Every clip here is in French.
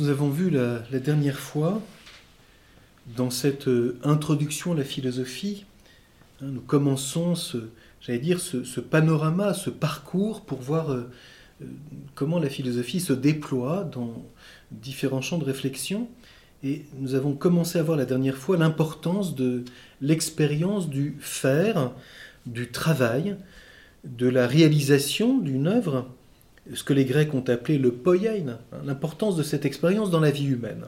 nous avons vu la, dernière fois dans cette euh, introduction à la philosophie. Hein, nous commençons ce, j'allais dire, ce, panorama, ce parcours pour voir euh, euh, comment la philosophie se déploie dans différents champs de réflexion. Et nous avons commencé à voir la dernière fois l'importance de l'expérience du faire, du travail, de la réalisation d'une œuvre ce que les Grecs ont appelé le poiein, hein, l'importance de cette expérience dans la vie humaine.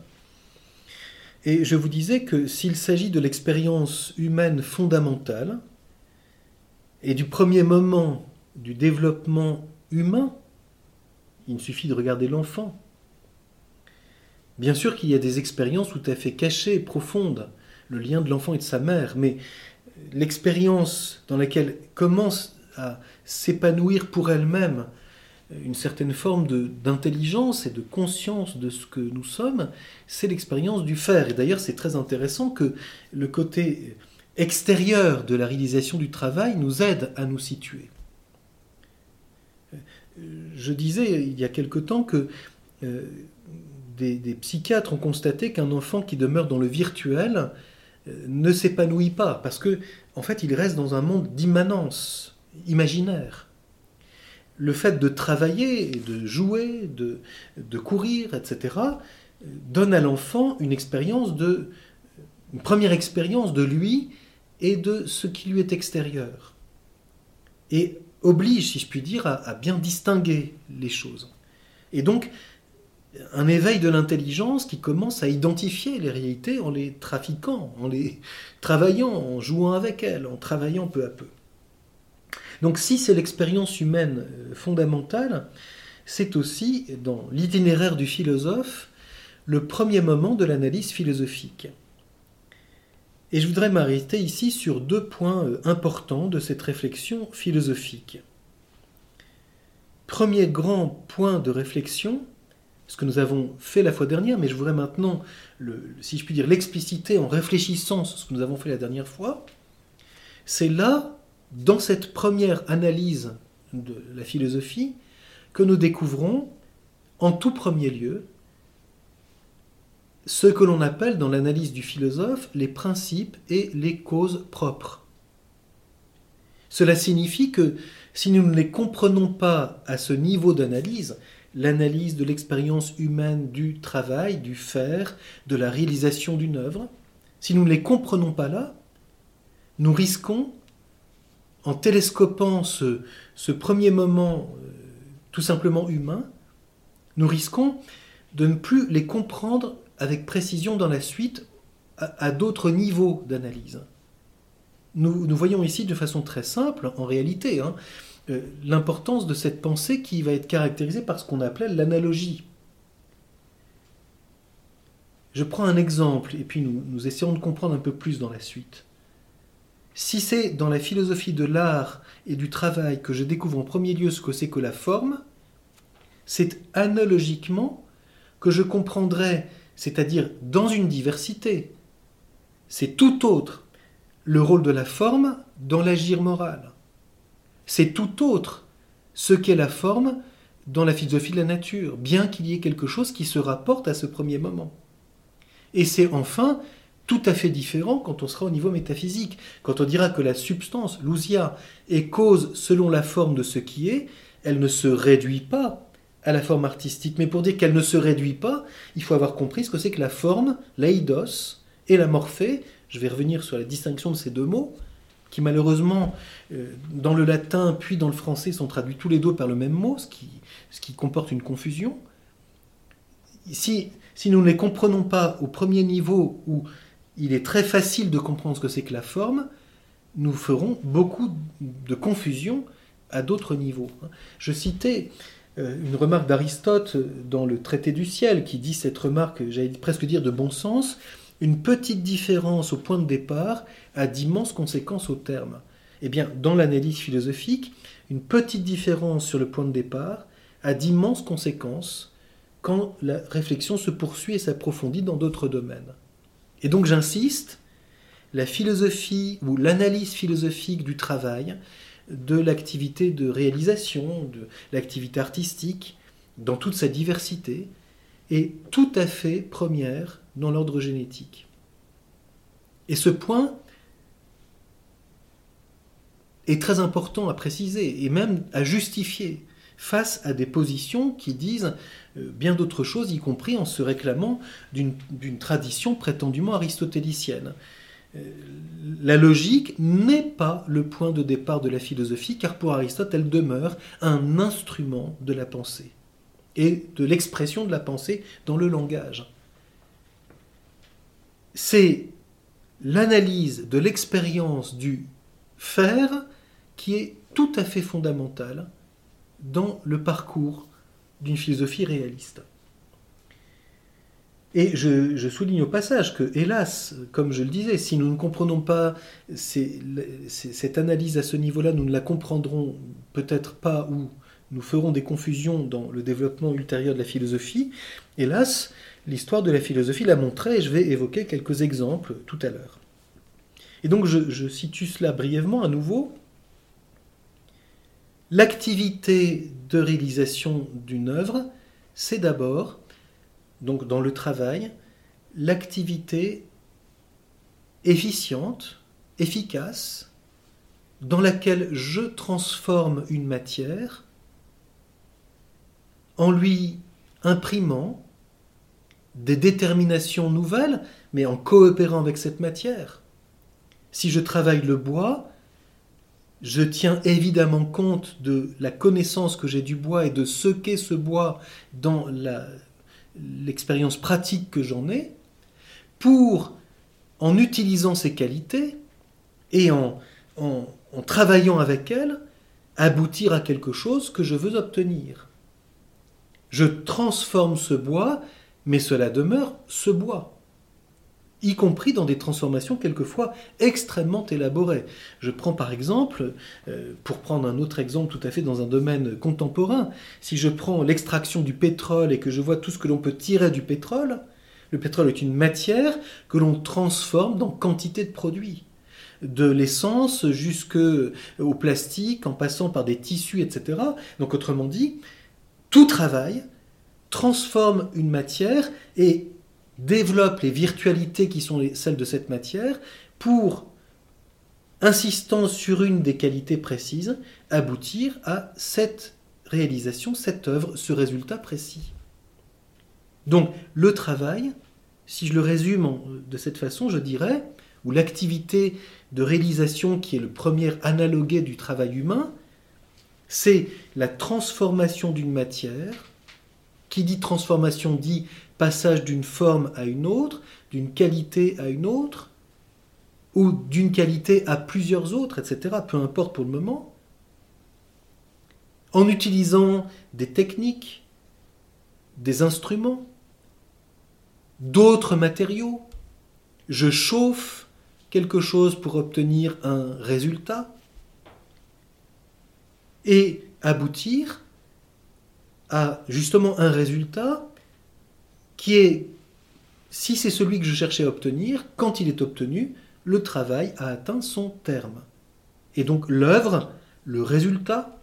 Et je vous disais que s'il s'agit de l'expérience humaine fondamentale et du premier moment du développement humain, il suffit de regarder l'enfant. Bien sûr qu'il y a des expériences tout à fait cachées, profondes, le lien de l'enfant et de sa mère, mais l'expérience dans laquelle commence à s'épanouir pour elle-même une certaine forme d'intelligence et de conscience de ce que nous sommes, c'est l'expérience du faire. Et d'ailleurs, c'est très intéressant que le côté extérieur de la réalisation du travail nous aide à nous situer. Je disais il y a quelque temps que euh, des, des, psychiatres ont constaté qu'un enfant qui demeure dans le virtuel euh, ne s'épanouit pas parce que en fait il reste dans un monde d'immanence imaginaire le fait de travailler, de jouer, de, courir, etc., donne à l'enfant une expérience une première expérience de lui et de ce qui lui est extérieur. Et oblige, si je puis dire, à bien distinguer les choses. Et donc, un éveil de l'intelligence qui commence à identifier les réalités en les trafiquant, en les travaillant, en jouant avec elles, en travaillant peu à peu. Donc si c'est l'expérience humaine euh, fondamentale, c'est aussi, dans l'itinéraire du philosophe, le premier moment de l'analyse philosophique. Et je voudrais m'arrêter ici sur deux points euh, importants de cette réflexion philosophique. Premier grand point de réflexion, ce que nous avons fait la fois dernière, mais je voudrais maintenant, si je puis dire, l'expliciter en réfléchissant sur ce que nous avons fait la dernière fois, c'est là dans cette première analyse de la philosophie que nous découvrons en tout premier lieu ce que l'on appelle dans l'analyse du philosophe les principes et les causes propres. Cela signifie que si nous ne les comprenons pas à ce niveau d'analyse, l'analyse de l'expérience humaine du travail, du faire, de la réalisation d'une œuvre, si nous ne les comprenons pas là, nous risquons en télescopant ce, premier moment euh, tout simplement humain, nous risquons de ne plus les comprendre avec précision dans la suite à, d'autres niveaux d'analyse. Nous, voyons ici de façon très simple, en réalité, hein, euh, l'importance de cette pensée qui va être caractérisée par ce qu'on appelait l'analogie. Je prends un exemple et puis nous, nous essayons de comprendre un peu plus dans la suite. Si c'est dans la philosophie de l'art et du travail que je découvre en premier lieu ce que c'est que la forme, c'est analogiquement que je comprendrai, c'est-à-dire dans une diversité, c'est tout autre le rôle de la forme dans l'agir moral. C'est tout autre ce qu'est la forme dans la philosophie de la nature, bien qu'il y ait quelque chose qui se rapporte à ce premier moment. Et c'est enfin tout à fait différent quand on sera au niveau métaphysique. Quand on dira que la substance, l'ousia, est cause selon la forme de ce qui est, elle ne se réduit pas à la forme artistique. Mais pour dire qu'elle ne se réduit pas, il faut avoir compris ce que c'est que la forme, l'aïdos et la morphée. Je vais revenir sur la distinction de ces deux mots, qui malheureusement, euh, dans le latin puis dans le français, sont traduits tous les deux par le même mot, ce qui, ce qui comporte une confusion. Si, si nous ne les comprenons pas au premier niveau où il est très facile de comprendre ce que c'est que la forme, nous ferons beaucoup de confusion à d'autres niveaux. Je citais euh, une remarque d'Aristote dans le traité du ciel qui dit cette remarque, j'allais presque dire de bon sens, une petite différence au point de départ a d'immenses conséquences au terme. Eh bien, dans l'analyse philosophique, une petite différence sur le point de départ a d'immenses conséquences quand la réflexion se poursuit et s'approfondit dans d'autres domaines. Et donc j'insiste, la philosophie ou l'analyse philosophique du travail, de l'activité de réalisation, de l'activité artistique, dans toute sa diversité, est tout à fait première dans l'ordre génétique. Et ce point est très important à préciser et même à justifier face à des positions qui disent euh, bien d'autres choses, y compris en se réclamant d'une tradition prétendument aristotélicienne. Euh, la logique n'est pas le point de départ de la philosophie, car pour Aristote, elle demeure un instrument de la pensée et de l'expression de la pensée dans le langage. C'est l'analyse de l'expérience du faire qui est tout à fait fondamentale dans le parcours d'une philosophie réaliste. Et je, souligne au passage que, hélas, comme je le disais, si nous ne comprenons pas cette analyse à ce niveau-là, nous ne la comprendrons peut-être pas ou nous ferons des confusions dans le développement ultérieur de la philosophie. Hélas, l'histoire de la philosophie l'a montré et je vais évoquer quelques exemples tout à l'heure. Et donc je, je situe cela brièvement à nouveau. L'activité de réalisation d'une œuvre, c'est d'abord donc dans le travail, l'activité efficiente, efficace, dans laquelle je transforme une matière en lui imprimant des déterminations nouvelles, mais en coopérant avec cette matière. Si je travaille le bois, je tiens évidemment compte de la connaissance que j'ai du bois et de ce qu'est ce bois dans l'expérience pratique que j'en ai, pour, en utilisant ces qualités et en, en, travaillant avec elles, aboutir à quelque chose que je veux obtenir. Je transforme ce bois, mais cela demeure ce bois y compris dans des transformations quelquefois extrêmement élaborées. Je prends par exemple, euh, pour prendre un autre exemple tout à fait dans un domaine contemporain, si je prends l'extraction du pétrole et que je vois tout ce que l'on peut tirer du pétrole, le pétrole est une matière que l'on transforme dans quantité de produits de l'essence jusqu'au plastique, en passant par des tissus, etc. Donc autrement dit, tout travail transforme une matière et développe les virtualités qui sont celles de cette matière pour, insistant sur une des qualités précises, aboutir à cette réalisation, cette œuvre, ce résultat précis. Donc le travail, si je le résume de cette façon, je dirais, ou l'activité de réalisation qui est le premier analogué du travail humain, c'est la transformation d'une matière. Qui dit transformation dit passage d'une forme à une autre, d'une qualité à une autre, ou d'une qualité à plusieurs autres, etc., peu importe pour le moment, en utilisant des techniques, des instruments, d'autres matériaux. Je chauffe quelque chose pour obtenir un résultat et aboutir à justement un résultat qui est, si c'est celui que je cherchais à obtenir, quand il est obtenu, le travail a atteint son terme. Et donc l'œuvre, le résultat,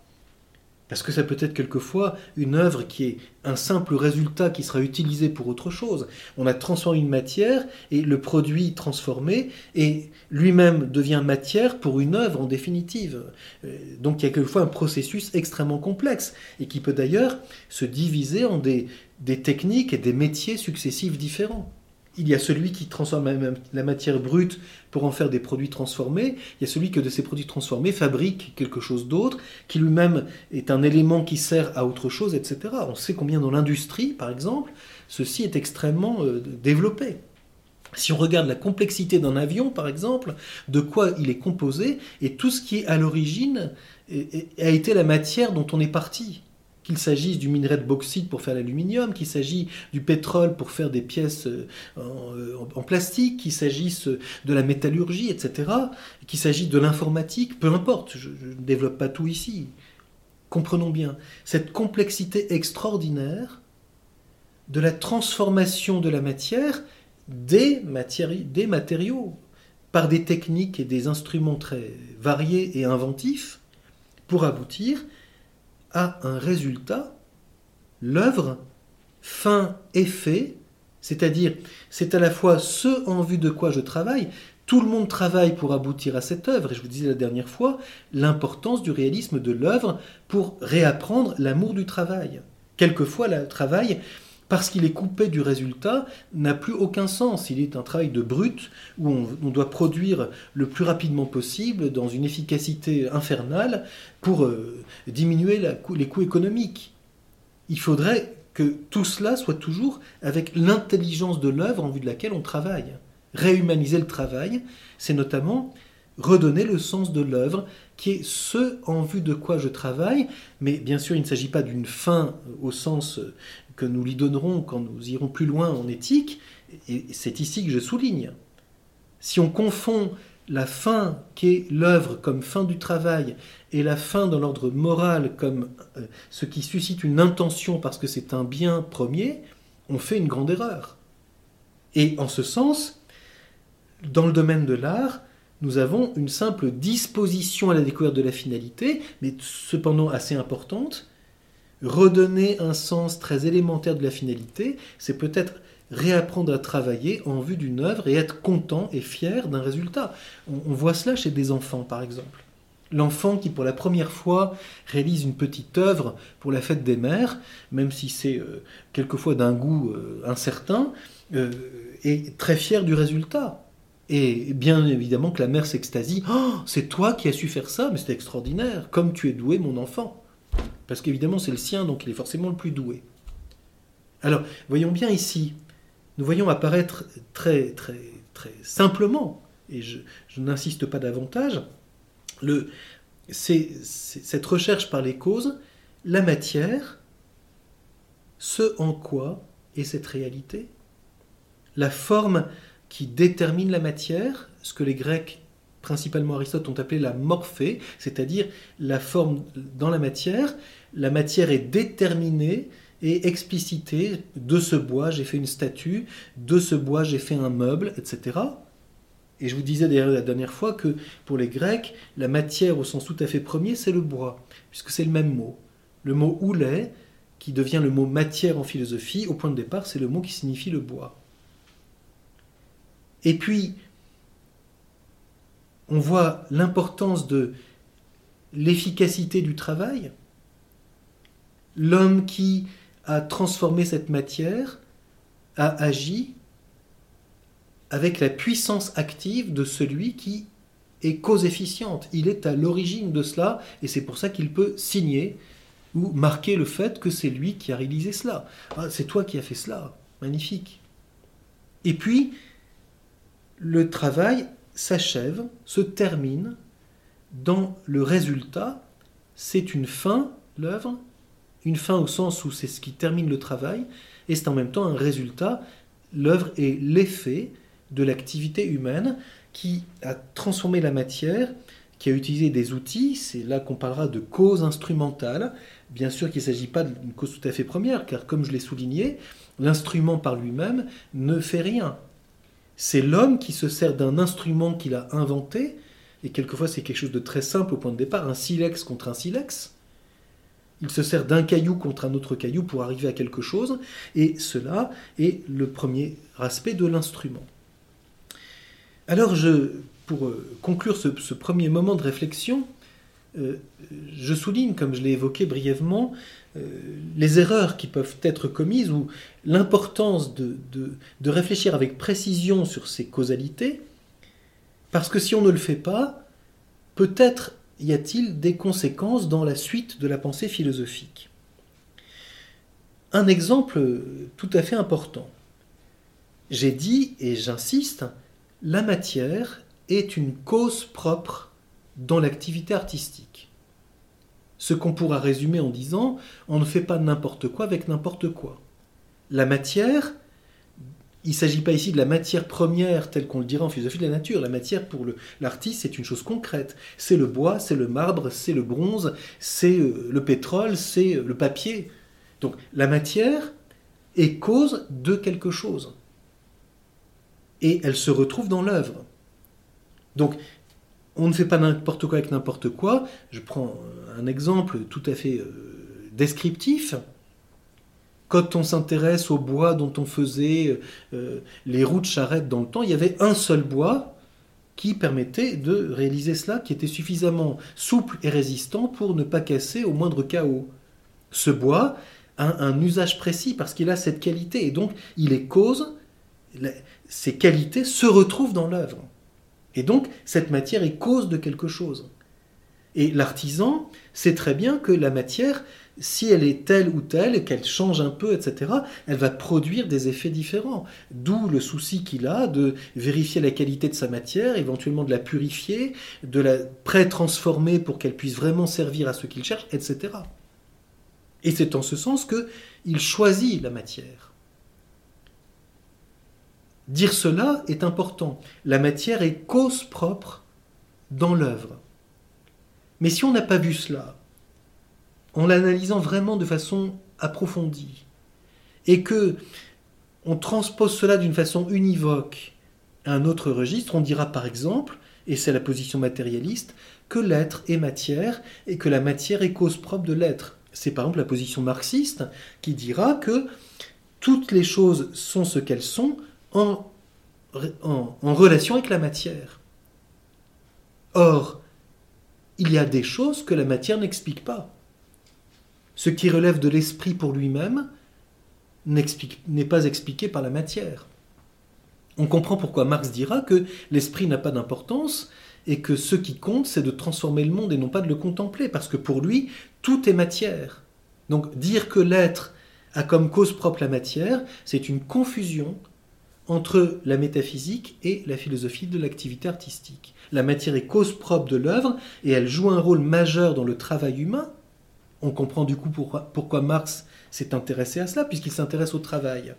parce que ça peut être quelquefois une œuvre qui est un simple résultat qui sera utilisé pour autre chose. On a transformé une matière et le produit transformé et lui-même devient matière pour une œuvre en définitive. Euh, donc il y a quelquefois un processus extrêmement complexe et qui peut d'ailleurs se diviser en des, des techniques et des métiers successifs différents. Il y a celui qui transforme la matière brute pour en faire des produits transformés. Il y a celui que de ces produits transformés fabrique quelque chose d'autre, qui lui-même est un élément qui sert à autre chose, etc. On sait combien dans l'industrie, par exemple, ceci est extrêmement euh, développé. Si on regarde la complexité d'un avion, par exemple, de quoi il est composé, et tout ce qui est à l'origine a été la matière dont on est parti qu'il s'agisse du minerai de bauxite pour faire l'aluminium, qu'il s'agisse du pétrole pour faire des pièces euh, euh, en, plastique, qu'il s'agisse de la métallurgie, etc., qu'il s'agisse de l'informatique, peu importe, je, ne développe pas tout ici. Comprenons bien cette complexité extraordinaire de la transformation de la matière des matériaux par des techniques et des instruments très variés et inventifs pour aboutir à un résultat, l'œuvre fin-effet, c'est-à-dire c'est à la fois ce en vue de quoi je travaille, tout le monde travaille pour aboutir à cette œuvre, et je vous disais la dernière fois, l'importance du réalisme de l'œuvre pour réapprendre l'amour du travail. Quelquefois, le travail, parce qu'il est coupé du résultat, n'a plus aucun sens. Il est un travail de brut où on, doit produire le plus rapidement possible dans une efficacité infernale pour euh, diminuer les coûts économiques. Il faudrait que tout cela soit toujours avec l'intelligence de l'œuvre en vue de laquelle on travaille. Réhumaniser le travail, c'est notamment redonner le sens de l'œuvre, qui est ce en vue de quoi je travaille, mais bien sûr il ne s'agit pas d'une fin au sens que nous lui donnerons quand nous irons plus loin en éthique, et c'est ici que je souligne. Si on confond la fin qu'est l'œuvre comme fin du travail et la fin dans l'ordre moral comme euh, ce qui suscite une intention parce que c'est un bien premier, on fait une grande erreur. Et en ce sens, dans le domaine de l'art, nous avons une simple disposition à la découverte de la finalité, mais cependant assez importante. Redonner un sens très élémentaire de la finalité, c'est peut-être réapprendre à travailler en vue d'une œuvre et être content et fier d'un résultat. On, voit cela chez des enfants, par exemple. L'enfant qui, pour la première fois, réalise une petite œuvre pour la fête des mères, même si c'est euh, quelquefois d'un goût euh, incertain, euh, est très fier du résultat. Et bien évidemment que la mère s'extasie. Oh, c'est toi qui as su faire ça, mais c'est extraordinaire. Comme tu es doué, mon enfant. Parce qu'évidemment, c'est le sien, donc il est forcément le plus doué. Alors, voyons bien ici, nous voyons apparaître très, très, très simplement, et je, n'insiste pas davantage, cette recherche par les causes, la matière, ce en quoi est cette réalité, la forme qui détermine la matière, ce que les Grecs, principalement Aristote, ont appelé la morphée, c'est-à-dire la forme dans la matière. La matière est déterminée et explicitée. De ce bois, j'ai fait une statue, de ce bois, j'ai fait un meuble, etc. Et je vous disais d'ailleurs la dernière fois que pour les Grecs, la matière au sens tout à fait premier, c'est le bois, puisque c'est le même mot. Le mot oulet, qui devient le mot matière en philosophie, au point de départ, c'est le mot qui signifie le bois. Et puis, on voit l'importance de l'efficacité du travail. L'homme qui a transformé cette matière a agi avec la puissance active de celui qui est cause efficiente. Il est à l'origine de cela et c'est pour ça qu'il peut signer ou marquer le fait que c'est lui qui a réalisé cela. Ah, c'est toi qui as fait cela. Magnifique. Et puis, le travail s'achève, se termine dans le résultat. C'est une fin, l'œuvre, une fin au sens où c'est ce qui termine le travail, et c'est en même temps un résultat. L'œuvre est l'effet de l'activité humaine qui a transformé la matière, qui a utilisé des outils, c'est là qu'on parlera de cause instrumentale. Bien sûr qu'il ne s'agit pas d'une cause tout à fait première, car comme je l'ai souligné, l'instrument par lui-même ne fait rien. C'est l'homme qui se sert d'un instrument qu'il a inventé, et quelquefois c'est quelque chose de très simple au point de départ, un silex contre un silex. Il se sert d'un caillou contre un autre caillou pour arriver à quelque chose, et cela est le premier aspect de l'instrument. Alors, je, pour euh, conclure ce, premier moment de réflexion, euh, je souligne, comme je l'ai évoqué brièvement, euh, les erreurs qui peuvent être commises ou l'importance de, de, réfléchir avec précision sur ces causalités, parce que si on ne le fait pas, peut-être y a-t-il des conséquences dans la suite de la pensée philosophique. Un exemple tout à fait important. J'ai dit, et j'insiste, la matière est une cause propre dans l'activité artistique. Ce qu'on pourra résumer en disant on ne fait pas n'importe quoi avec n'importe quoi. La matière, il ne s'agit pas ici de la matière première telle qu'on le dirait en philosophie de la nature. La matière pour l'artiste, c'est une chose concrète. C'est le bois, c'est le marbre, c'est le bronze, c'est euh, le pétrole, c'est euh, le papier. Donc la matière est cause de quelque chose. Et elle se retrouve dans l'œuvre. Donc on ne fait pas n'importe quoi avec n'importe quoi. Je prends un exemple tout à fait euh, descriptif. quand on s'intéresse au bois dont on faisait euh, les roues de charrette dans le temps, il y avait un seul bois qui permettait de réaliser cela, qui était suffisamment souple et résistant pour ne pas casser au moindre chaos. Ce bois a un usage précis parce qu'il a cette qualité et donc il est cause, ces qualités se retrouvent dans l'œuvre. Et donc cette matière est cause de quelque chose. Et l'artisan sait très bien que la matière, si elle est telle ou telle, qu'elle change un peu, etc., elle va produire des effets différents. D'où le souci qu'il a de vérifier la qualité de sa matière, éventuellement de la purifier, de la pré-transformer pour qu'elle puisse vraiment servir à ce qu'il cherche, etc. Et c'est en ce sens qu'il choisit la matière. Dire cela est important. La matière est cause propre dans l'œuvre. Mais si on n'a pas vu cela, en l'analysant vraiment de façon approfondie, et que on transpose cela d'une façon univoque à un autre registre, on dira par exemple, et c'est la position matérialiste, que l'être est matière et que la matière est cause propre de l'être. C'est par exemple la position marxiste qui dira que toutes les choses sont ce qu'elles sont en, relation avec la matière. Or, il y a des choses que la matière n'explique pas. Ce qui relève de l'esprit pour lui-même n'est pas expliqué par la matière. On comprend pourquoi Marx dira que l'esprit n'a pas d'importance et que ce qui compte, c'est de transformer le monde et non pas de le contempler, parce que pour lui, tout est matière. Donc dire que l'être a comme cause propre la matière, c'est une confusion entre la métaphysique et la philosophie de l'activité artistique. La matière est cause propre de l'œuvre et elle joue un rôle majeur dans le travail humain. On comprend du coup pourquoi, Marx s'est intéressé à cela, puisqu'il s'intéresse au travail.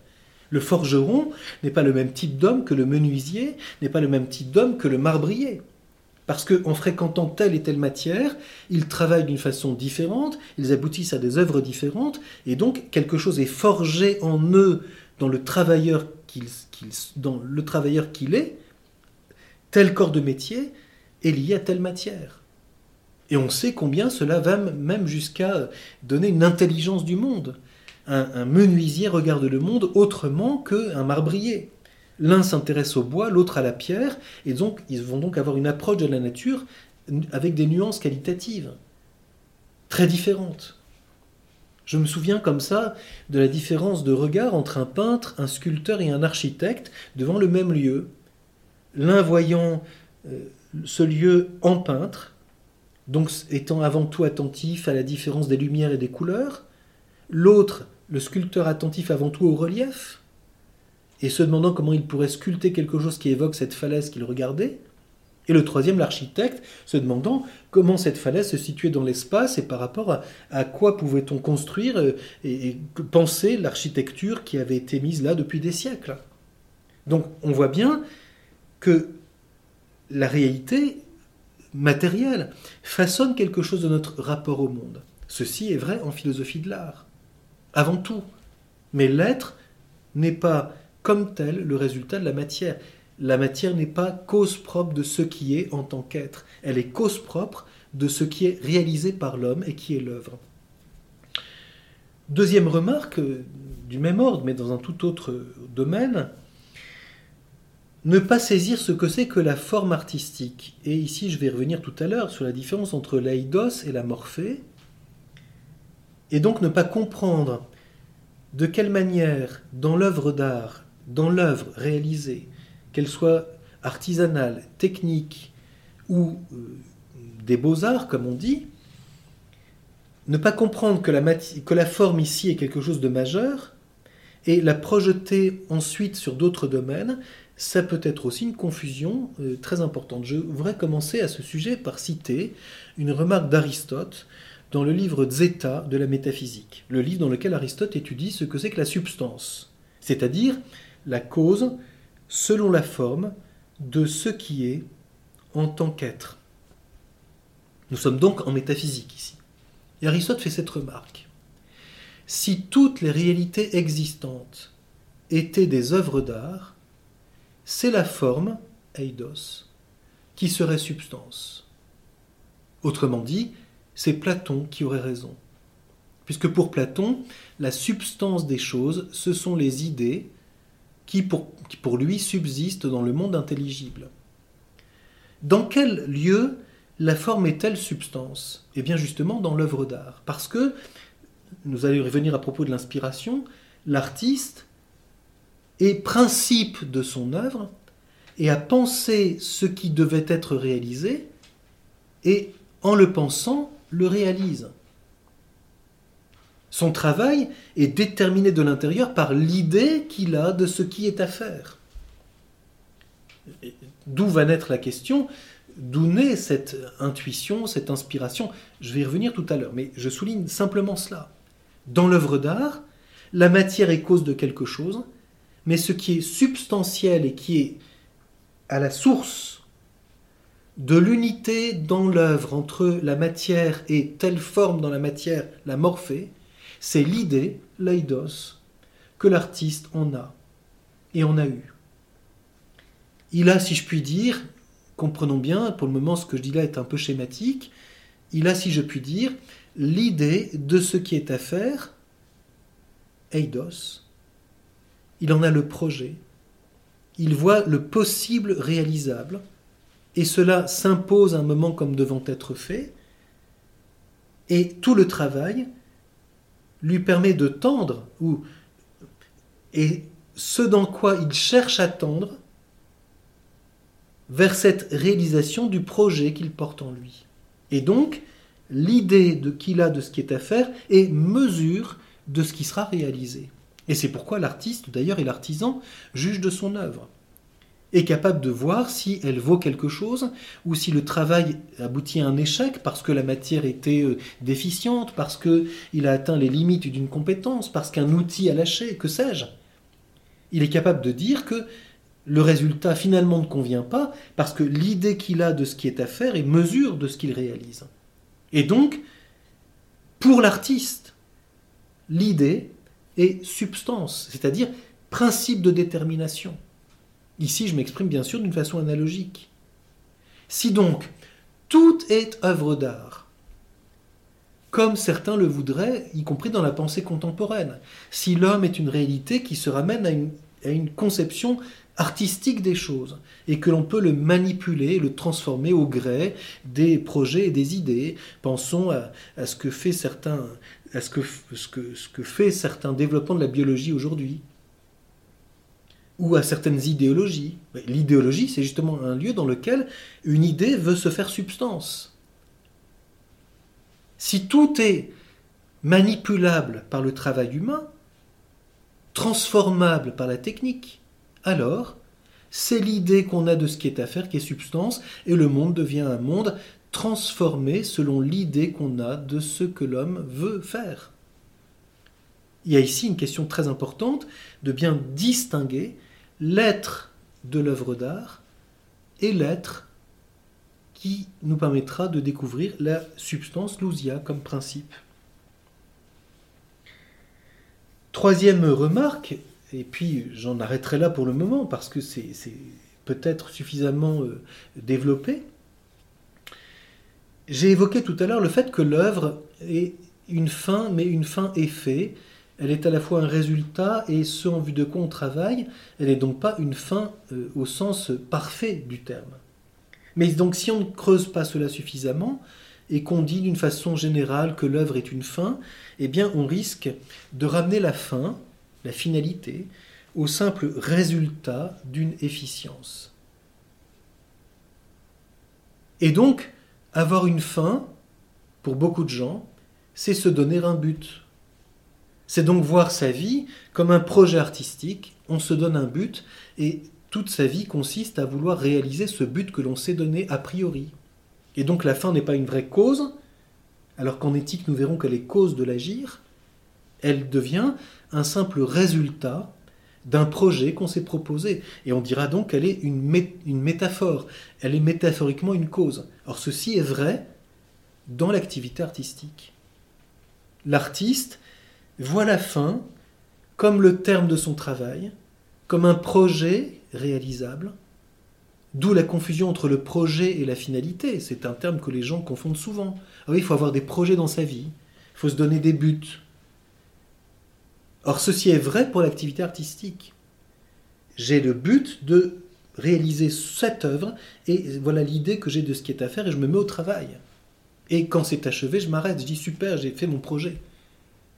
Le forgeron n'est pas le même type d'homme que le menuisier, n'est pas le même type d'homme que le marbrier. Parce qu'en fréquentant telle et telle matière, ils travaillent d'une façon différente, ils aboutissent à des œuvres différentes, et donc quelque chose est forgé en eux dans le travailleur qu'il est, tel corps de métier est lié à telle matière. Et on sait combien cela va même jusqu'à donner une intelligence du monde. Un, menuisier regarde le monde autrement qu'un marbrier. L'un s'intéresse au bois, l'autre à la pierre, et donc ils vont donc avoir une approche de la nature avec des nuances qualitatives très différentes. Je me souviens comme ça de la différence de regard entre un peintre, un sculpteur et un architecte devant le même lieu. L'un voyant euh, ce lieu en peintre, donc étant avant tout attentif à la différence des lumières et des couleurs, l'autre, le sculpteur attentif avant tout au relief, et se demandant comment il pourrait sculpter quelque chose qui évoque cette falaise qu'il regardait, et le troisième, l'architecte, se demandant comment cette falaise se situait dans l'espace et par rapport à, quoi pouvait-on construire euh, et, penser l'architecture qui avait été mise là depuis des siècles. Donc on voit bien que la réalité matérielle façonne quelque chose de notre rapport au monde. Ceci est vrai en philosophie de l'art, avant tout. Mais l'être n'est pas comme tel le résultat de la matière la matière n'est pas cause propre de ce qui est en tant qu'être, elle est cause propre de ce qui est réalisé par l'homme et qui est l'œuvre. Deuxième remarque, du même ordre, mais dans un tout autre domaine, ne pas saisir ce que c'est que la forme artistique. Et ici, je vais revenir tout à l'heure sur la différence entre l'aïdos et la morphée, et donc ne pas comprendre de quelle manière, dans l'œuvre d'art, dans l'œuvre réalisée, qu'elle soit artisanale, technique ou euh, des beaux-arts, comme on dit, ne pas comprendre que la, forme ici est quelque chose de majeur et la projeter ensuite sur d'autres domaines, ça peut être aussi une confusion euh, très importante. Je voudrais commencer à ce sujet par citer une remarque d'Aristote dans le livre Zeta de la métaphysique, le livre dans lequel Aristote étudie ce que c'est que la substance, c'est-à-dire la cause selon la forme de ce qui est en tant qu'être. Nous sommes donc en métaphysique ici. Et Aristote fait cette remarque. Si toutes les réalités existantes étaient des œuvres d'art, c'est la forme, eidos, qui serait substance. Autrement dit, c'est Platon qui aurait raison. Puisque pour Platon, la substance des choses, ce sont les idées qui pour, lui subsistent dans le monde intelligible. Dans quel lieu la forme est-elle substance? Eh bien justement dans l'œuvre d'art. Parce que, nous allons revenir à propos de l'inspiration, l'artiste est principe de son œuvre et a pensé ce qui devait être réalisé et en le pensant, le réalise. Son travail est déterminé de l'intérieur par l'idée qu'il a de ce qui est à faire. D'où va naître la question, d'où naît cette intuition, cette inspiration? Je vais y revenir tout à l'heure, mais je souligne simplement cela. Dans l'œuvre d'art, la matière est cause de quelque chose, mais ce qui est substantiel et qui est à la source de l'unité dans l'œuvre entre la matière et telle forme dans la matière, la morphée, c'est l'idée, l'aidos, que l'artiste en a. Et en a eu. Il a, si je puis dire, comprenons bien, pour le moment ce que je dis là est un peu schématique, il a, si je puis dire, l'idée de ce qui est à faire, eidos, il en a le projet, il voit le possible réalisable, et cela s'impose un moment comme devant être fait, et tout le travail lui permet de tendre, ou, et ce dans quoi il cherche à tendre, vers cette réalisation du projet qu'il porte en lui. Et donc, l'idée qu'il a de ce qui est à faire est mesure de ce qui sera réalisé. Et c'est pourquoi l'artiste, d'ailleurs, et l'artisan juge de son œuvre est capable de voir si elle vaut quelque chose ou si le travail aboutit à un échec parce que la matière était euh, déficiente, parce qu'il a atteint les limites d'une compétence, parce qu'un outil a lâché, que sais-je. Il est capable de dire que le résultat finalement ne convient pas parce que l'idée qu'il a de ce qui est à faire est mesure de ce qu'il réalise. Et donc, pour l'artiste, l'idée est substance, c'est-à-dire principe de détermination. Ici, je m'exprime bien sûr d'une façon analogique. Si donc tout est œuvre d'art, comme certains le voudraient, y compris dans la pensée contemporaine, si l'homme est une réalité qui se ramène à une, conception artistique des choses et que l'on peut le manipuler, le transformer au gré des projets et des idées. Pensons à, ce que fait certains, à ce que fait certains développements de la biologie aujourd'hui ou à certaines idéologies. L'idéologie, c'est justement un lieu dans lequel une idée veut se faire substance. Si tout est manipulable par le travail humain, transformable par la technique, alors c'est l'idée qu'on a de ce qui est à faire qui est substance, et le monde devient un monde transformé selon l'idée qu'on a de ce que l'homme veut faire. Il y a ici une question très importante de bien distinguer l'être de l'œuvre d'art et l'être qui nous permettra de découvrir la substance lousia comme principe. Troisième remarque, et puis j'en arrêterai là pour le moment parce que c'est peut-être suffisamment euh, développé. J'ai évoqué tout à l'heure le fait que l'œuvre est une fin, mais une fin effet. Elle est à la fois un résultat et ce en vue de quoi on travaille. Elle n'est donc pas une fin euh, au sens parfait du terme. Mais donc si on ne creuse pas cela suffisamment et qu'on dit d'une façon générale que l'œuvre est une fin, eh bien on risque de ramener la fin la finalité, au simple résultat d'une efficience. Et donc, avoir une fin, pour beaucoup de gens, c'est se donner un but. C'est donc voir sa vie comme un projet artistique, on se donne un but, et toute sa vie consiste à vouloir réaliser ce but que l'on s'est donné a priori. Et donc la fin n'est pas une vraie cause, alors qu'en éthique nous verrons qu'elle est cause de l'agir, elle devient un simple résultat d'un projet qu'on s'est proposé. Et on dira donc qu'elle est une, métaphore, elle est métaphoriquement une cause. Or ceci est vrai dans l'activité artistique. L'artiste voit la fin comme le terme de son travail, comme un projet réalisable, d'où la confusion entre le projet et la finalité. C'est un terme que les gens confondent souvent. Ah il faut avoir des projets dans sa vie, il faut se donner des buts. Or, ceci est vrai pour l'activité artistique. J'ai le but de réaliser cette œuvre, et voilà l'idée que j'ai de ce qui est à faire, et je me mets au travail. Et quand c'est achevé, je m'arrête, je dis super, j'ai fait mon projet.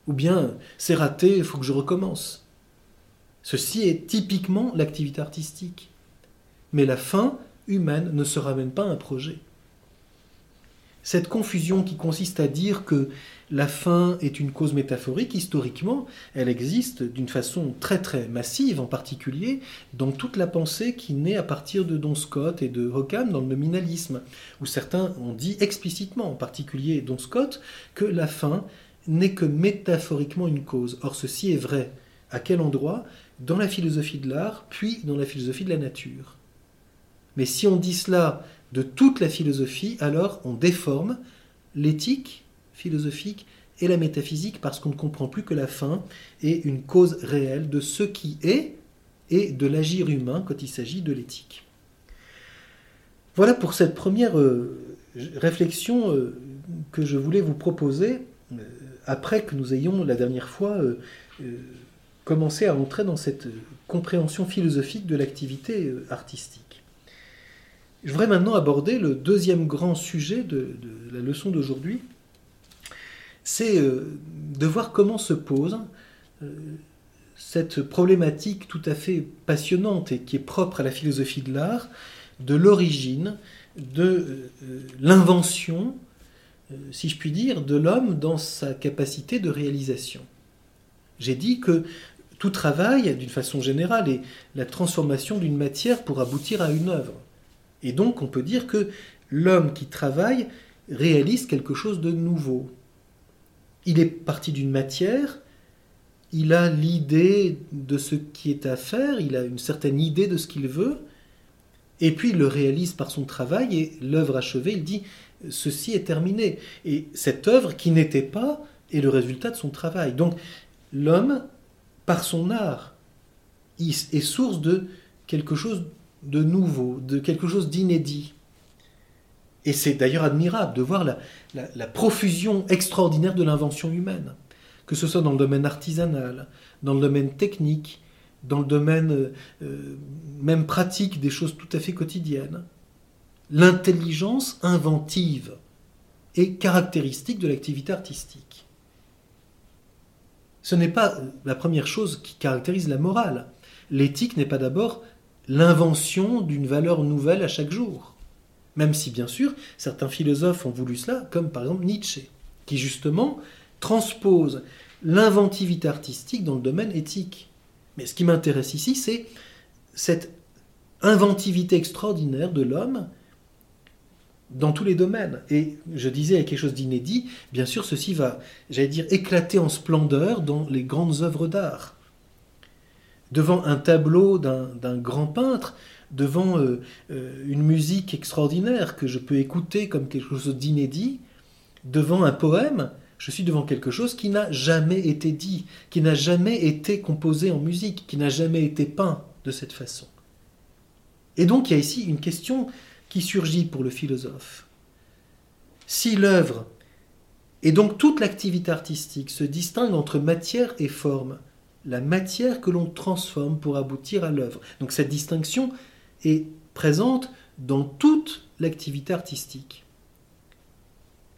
Ou bien c'est raté, il faut que je recommence. Ceci est typiquement l'activité artistique. Mais la fin humaine ne se ramène pas à un projet. Cette confusion qui consiste à dire que la fin est une cause métaphorique, historiquement, elle existe d'une façon très très massive, en particulier dans toute la pensée qui naît à partir de Don Scott et de Rockham dans le nominalisme, où certains ont dit explicitement, en particulier Don Scott, que la fin n'est que métaphoriquement une cause. Or ceci est vrai. À quel endroit? Dans la philosophie de l'art, puis dans la philosophie de la nature. Mais si on dit cela de toute la philosophie, alors on déforme l'éthique philosophique et la métaphysique parce qu'on ne comprend plus que la fin est une cause réelle de ce qui est et de l'agir humain quand il s'agit de l'éthique. Voilà pour cette première euh, réflexion euh, que je voulais vous proposer après que nous ayons la dernière fois commencé à entrer dans cette compréhension philosophique de l'activité artistique. Je voudrais maintenant aborder le deuxième grand sujet de la leçon d'aujourd'hui, c'est euh, de voir comment se pose euh, cette problématique tout à fait passionnante et qui est propre à la philosophie de l'art, de l'origine, de euh, l'invention, si je puis dire, de l'homme dans sa capacité de réalisation. J'ai dit que tout travail, d'une façon générale, est la transformation d'une matière pour aboutir à une œuvre. Et donc on peut dire que l'homme qui travaille réalise quelque chose de nouveau, il est parti d'une matière, il a l'idée de ce qui est à faire, il a une certaine idée de ce qu'il veut, et puis il le réalise par son travail, et l'œuvre achevée, il dit, ceci est terminé. Et cette œuvre qui n'était pas est le résultat de son travail. Donc l'homme, par son art, est source de quelque chose de nouveau, de quelque chose d'inédit. Et c'est d'ailleurs admirable de voir la, profusion extraordinaire de l'invention humaine, que ce soit dans le domaine artisanal, dans le domaine technique, dans le domaine euh, euh, même pratique des choses tout à fait quotidiennes. L'intelligence inventive est caractéristique de l'activité artistique. Ce n'est pas la première chose qui caractérise la morale. L'éthique n'est pas d'abord l'invention d'une valeur nouvelle à chaque jour. Même si, bien sûr, certains philosophes ont voulu cela, comme par exemple Nietzsche, qui justement transpose l'inventivité artistique dans le domaine éthique. Mais ce qui m'intéresse ici, c'est cette inventivité extraordinaire de l'homme dans tous les domaines. Et je disais, quelque chose d'inédit, bien sûr, ceci va, j'allais dire, éclater en splendeur dans les grandes œuvres d'art. Devant un tableau d'un grand peintre, devant euh, euh, une musique extraordinaire que je peux écouter comme quelque chose d'inédit, devant un poème, je suis devant quelque chose qui n'a jamais été dit, qui n'a jamais été composé en musique, qui n'a jamais été peint de cette façon. Et donc il y a ici une question qui surgit pour le philosophe. Si l'œuvre, et donc toute l'activité artistique, se distingue entre matière et forme, la matière que l'on transforme pour aboutir à l'œuvre. Donc cette distinction, est présente dans toute l'activité artistique.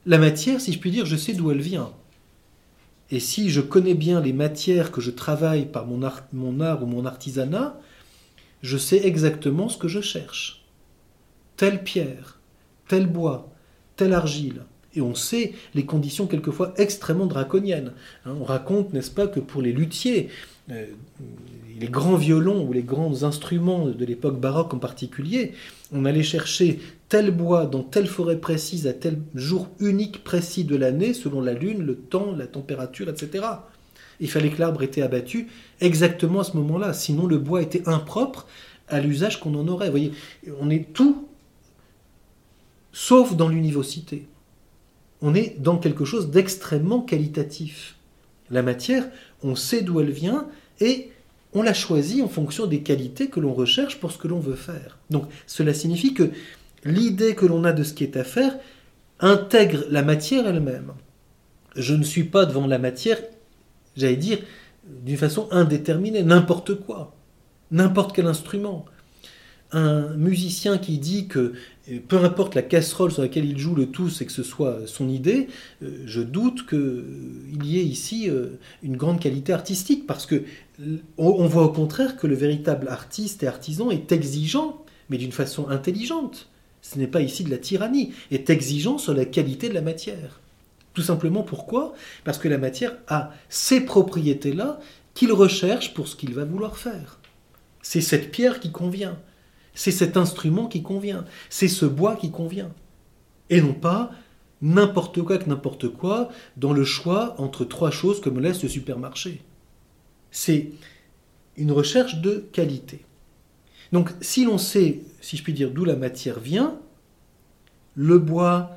La matière, si je puis dire, je sais d'où elle vient. Et si je connais bien les matières que je travaille par mon art, mon art ou mon artisanat, je sais exactement ce que je cherche. Telle pierre, tel bois, telle argile. Et on sait les conditions quelquefois extrêmement draconiennes. Hein, on raconte, n'est-ce pas, que pour les luthiers, euh, les grands violons ou les grands instruments de l'époque baroque en particulier, on allait chercher tel bois dans telle forêt précise à tel jour unique précis de l'année, selon la lune, le temps, la température, etc. Il fallait que l'arbre était abattu exactement à ce moment-là, sinon le bois était impropre à l'usage qu'on en aurait. Vous voyez, on est tout sauf dans l'univocité. On est dans quelque chose d'extrêmement qualitatif. La matière, on sait d'où elle vient et on l'a choisie en fonction des qualités que l'on recherche pour ce que l'on veut faire. Donc cela signifie que l'idée que l'on a de ce qui est à faire intègre la matière elle-même. Je ne suis pas devant la matière, j'allais dire, d'une façon indéterminée, n'importe quoi, n'importe quel instrument. Un musicien qui dit que peu importe la casserole sur laquelle il joue le tout, c'est que ce soit son idée, euh, je doute qu'il euh, y ait ici euh, une grande qualité artistique, parce que on voit au contraire que le véritable artiste et artisan est exigeant, mais d'une façon intelligente. Ce n'est pas ici de la tyrannie, est exigeant sur la qualité de la matière. Tout simplement pourquoi? Parce que la matière a ces propriétés-là qu'il recherche pour ce qu'il va vouloir faire. C'est cette pierre qui convient. C'est cet instrument qui convient, c'est ce bois qui convient. Et non pas n'importe quoi que n'importe quoi dans le choix entre trois choses que me laisse le supermarché. C'est une recherche de qualité. Donc si l'on sait, si je puis dire, d'où la matière vient, le bois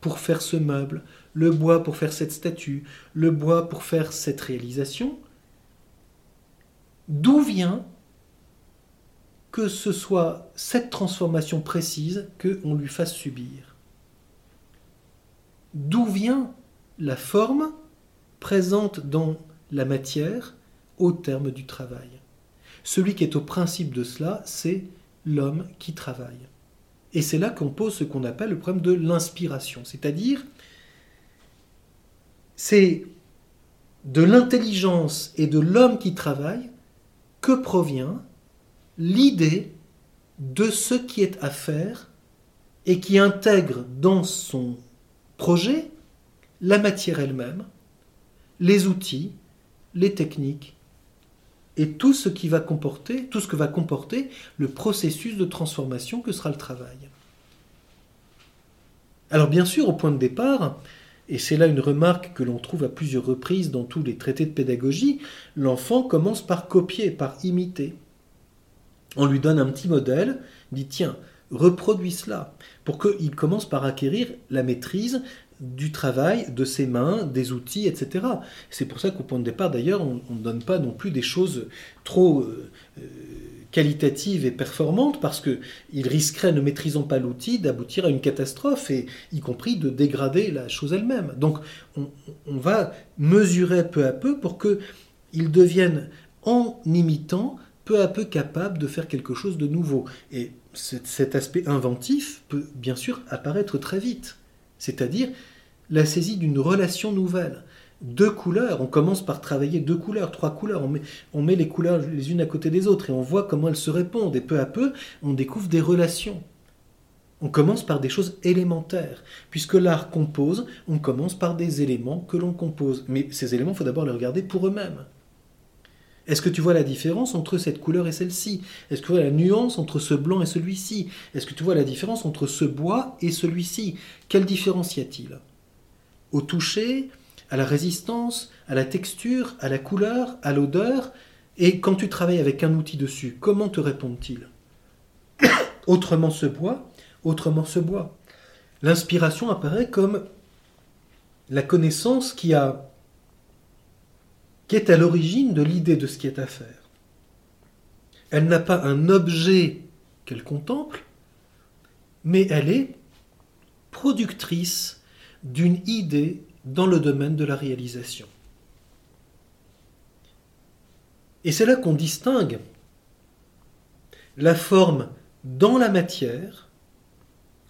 pour faire ce meuble, le bois pour faire cette statue, le bois pour faire cette réalisation, d'où vient que ce soit cette transformation précise qu'on lui fasse subir. D'où vient la forme présente dans la matière au terme du travail? Celui qui est au principe de cela, c'est l'homme qui travaille. Et c'est là qu'on pose ce qu'on appelle le problème de l'inspiration, c'est-à-dire c'est de l'intelligence et de l'homme qui travaille que provient l'idée de ce qui est à faire et qui intègre dans son projet la matière elle-même, les outils, les techniques et tout ce qui va comporter, tout ce que va comporter le processus de transformation que sera le travail. Alors bien sûr, au point de départ, et c'est là une remarque que l'on trouve à plusieurs reprises dans tous les traités de pédagogie, l'enfant commence par copier, par imiter on lui donne un petit modèle, dit tiens, reproduis cela, pour qu'il commence par acquérir la maîtrise du travail, de ses mains, des outils, etc. C'est pour ça qu'au point de départ, d'ailleurs, on ne donne pas non plus des choses trop euh, euh, qualitatives et performantes, parce qu'il risquerait, ne maîtrisant pas l'outil, d'aboutir à une catastrophe, et y compris de dégrader la chose elle-même. Donc on, on, va mesurer peu à peu pour qu'il devienne, en imitant, peu à peu capable de faire quelque chose de nouveau. Et cet aspect inventif peut bien sûr apparaître très vite, c'est-à-dire la saisie d'une relation nouvelle. Deux couleurs, on commence par travailler deux couleurs, trois couleurs, on met, les couleurs les unes à côté des autres et on voit comment elles se répondent. Et peu à peu, on découvre des relations. On commence par des choses élémentaires. Puisque l'art compose, on commence par des éléments que l'on compose. Mais ces éléments, il faut d'abord les regarder pour eux-mêmes. Est-ce que tu vois la différence entre cette couleur et celle-ci? Est-ce que tu vois la nuance entre ce blanc et celui-ci? Est-ce que tu vois la différence entre ce bois et celui-ci? Quelle différence y a-t-il? Au toucher, à la résistance, à la texture, à la couleur, à l'odeur? Et quand tu travailles avec un outil dessus, comment te répondent-ils? Autrement ce bois, autrement ce bois. L'inspiration apparaît comme la connaissance qui a qui est à l'origine de l'idée de ce qui est à faire. Elle n'a pas un objet qu'elle contemple, mais elle est productrice d'une idée dans le domaine de la réalisation. Et c'est là qu'on distingue la forme dans la matière,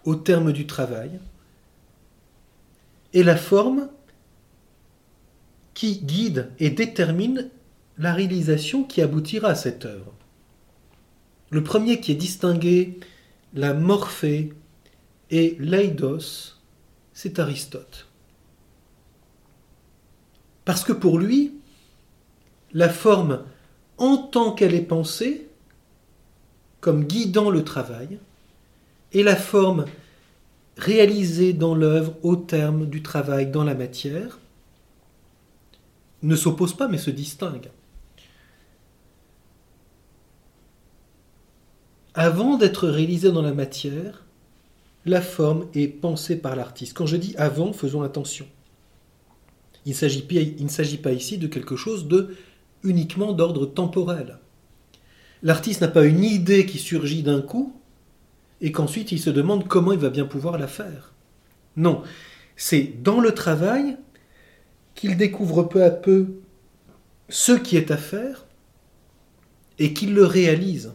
au terme du travail, et la forme qui guide et détermine la réalisation qui aboutira à cette œuvre. Le premier qui est distingué, la morphée et l'eidos, c'est Aristote. Parce que pour lui, la forme en tant qu'elle est pensée, comme guidant le travail, et la forme réalisée dans l'œuvre au terme du travail dans la matière, ne s'oppose pas mais se distingue. Avant d'être réalisé dans la matière, la forme est pensée par l'artiste. Quand je dis avant, faisons attention. Il ne s'agit pas ici de quelque chose de uniquement d'ordre temporel. L'artiste n'a pas une idée qui surgit d'un coup et qu'ensuite il se demande comment il va bien pouvoir la faire. Non, c'est dans le travail qu'il découvre peu à peu ce qui est à faire et qu'il le réalise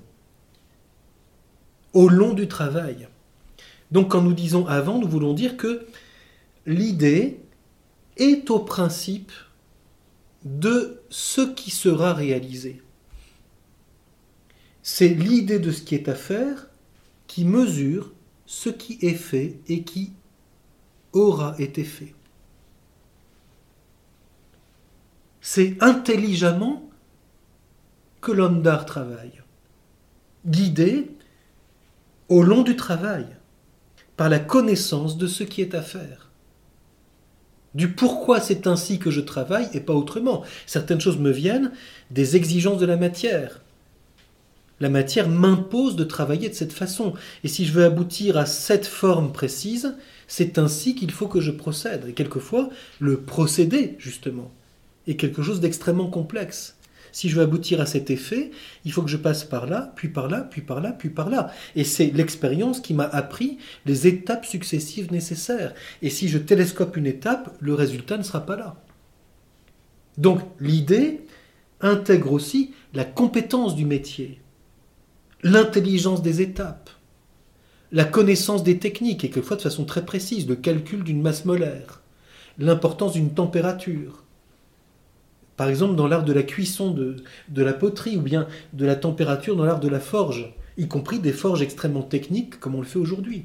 au long du travail. Donc quand nous disons avant, nous voulons dire que l'idée est au principe de ce qui sera réalisé. C'est l'idée de ce qui est à faire qui mesure ce qui est fait et qui aura été fait. C'est intelligemment que l'homme d'art travaille, guidé au long du travail par la connaissance de ce qui est à faire. Du pourquoi c'est ainsi que je travaille et pas autrement. Certaines choses me viennent des exigences de la matière. La matière m'impose de travailler de cette façon. Et si je veux aboutir à cette forme précise, c'est ainsi qu'il faut que je procède. Et quelquefois, le procédé, justement, est quelque chose d'extrêmement complexe. Si je veux aboutir à cet effet, il faut que je passe par là, puis par là, puis par là, puis par là. Et c'est l'expérience qui m'a appris les étapes successives nécessaires. Et si je télescope une étape, le résultat ne sera pas là. Donc l'idée intègre aussi la compétence du métier, l'intelligence des étapes, la connaissance des techniques, et quelquefois de façon très précise, le calcul d'une masse molaire, l'importance d'une température, par exemple, dans l'art de la cuisson de, la poterie ou bien de la température dans l'art de la forge, y compris des forges extrêmement techniques comme on le fait aujourd'hui.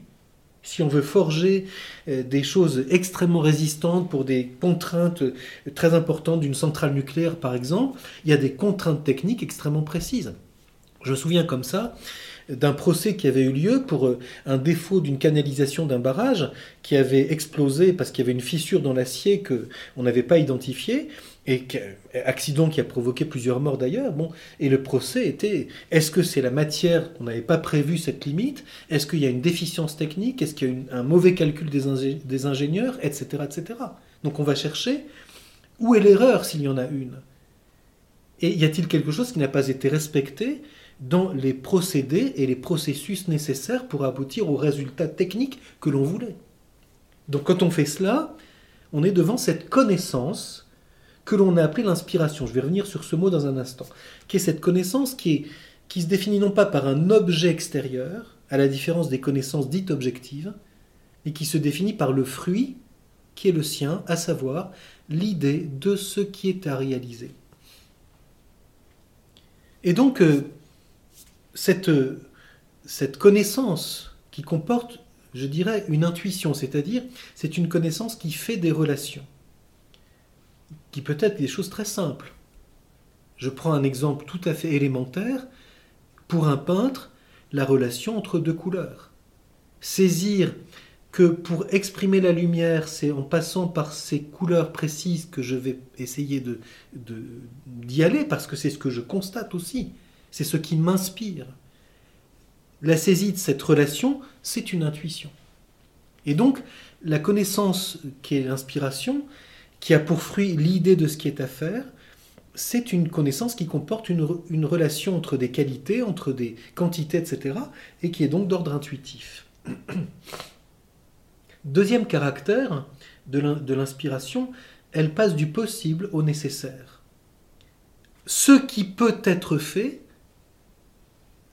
Si on veut forger euh, des choses extrêmement résistantes pour des contraintes très importantes d'une centrale nucléaire, par exemple, il y a des contraintes techniques extrêmement précises. Je me souviens comme ça d'un procès qui avait eu lieu pour euh, un défaut d'une canalisation d'un barrage qui avait explosé parce qu'il y avait une fissure dans l'acier que on n'avait pas identifiée et accident qui a provoqué plusieurs morts d'ailleurs. Bon, et le procès était est-ce que c'est la matière On n'avait pas prévu cette limite? Est-ce qu'il y a une déficience technique? Est-ce qu'il y a un mauvais calcul des, des ingénieurs? Etc. etc. Donc on va chercher où est l'erreur s'il y en a une? Et y a-t-il quelque chose qui n'a pas été respecté dans les procédés et les processus nécessaires pour aboutir au résultat technique que l'on voulait Donc quand on fait cela, on est devant cette connaissance que l'on a appelé l'inspiration. Je vais revenir sur ce mot dans un instant. Qui est cette connaissance qui, est, qui se définit non pas par un objet extérieur, à la différence des connaissances dites objectives, mais qui se définit par le fruit qui est le sien, à savoir l'idée de ce qui est à réaliser. Et donc, euh, cette, cette connaissance qui comporte, je dirais, une intuition, c'est-à-dire c'est une connaissance qui fait des relations qui peut être des choses très simples. Je prends un exemple tout à fait élémentaire. Pour un peintre, la relation entre deux couleurs. Saisir que pour exprimer la lumière, c'est en passant par ces couleurs précises que je vais essayer de, d'y aller, parce que c'est ce que je constate aussi, c'est ce qui m'inspire. La saisie de cette relation, c'est une intuition. Et donc, la connaissance qui est l'inspiration, qui a pour fruit l'idée de ce qui est à faire, c'est une connaissance qui comporte une, relation entre des qualités, entre des quantités, etc., et qui est donc d'ordre intuitif. Deuxième caractère de l'inspiration, elle passe du possible au nécessaire. Ce qui peut être fait,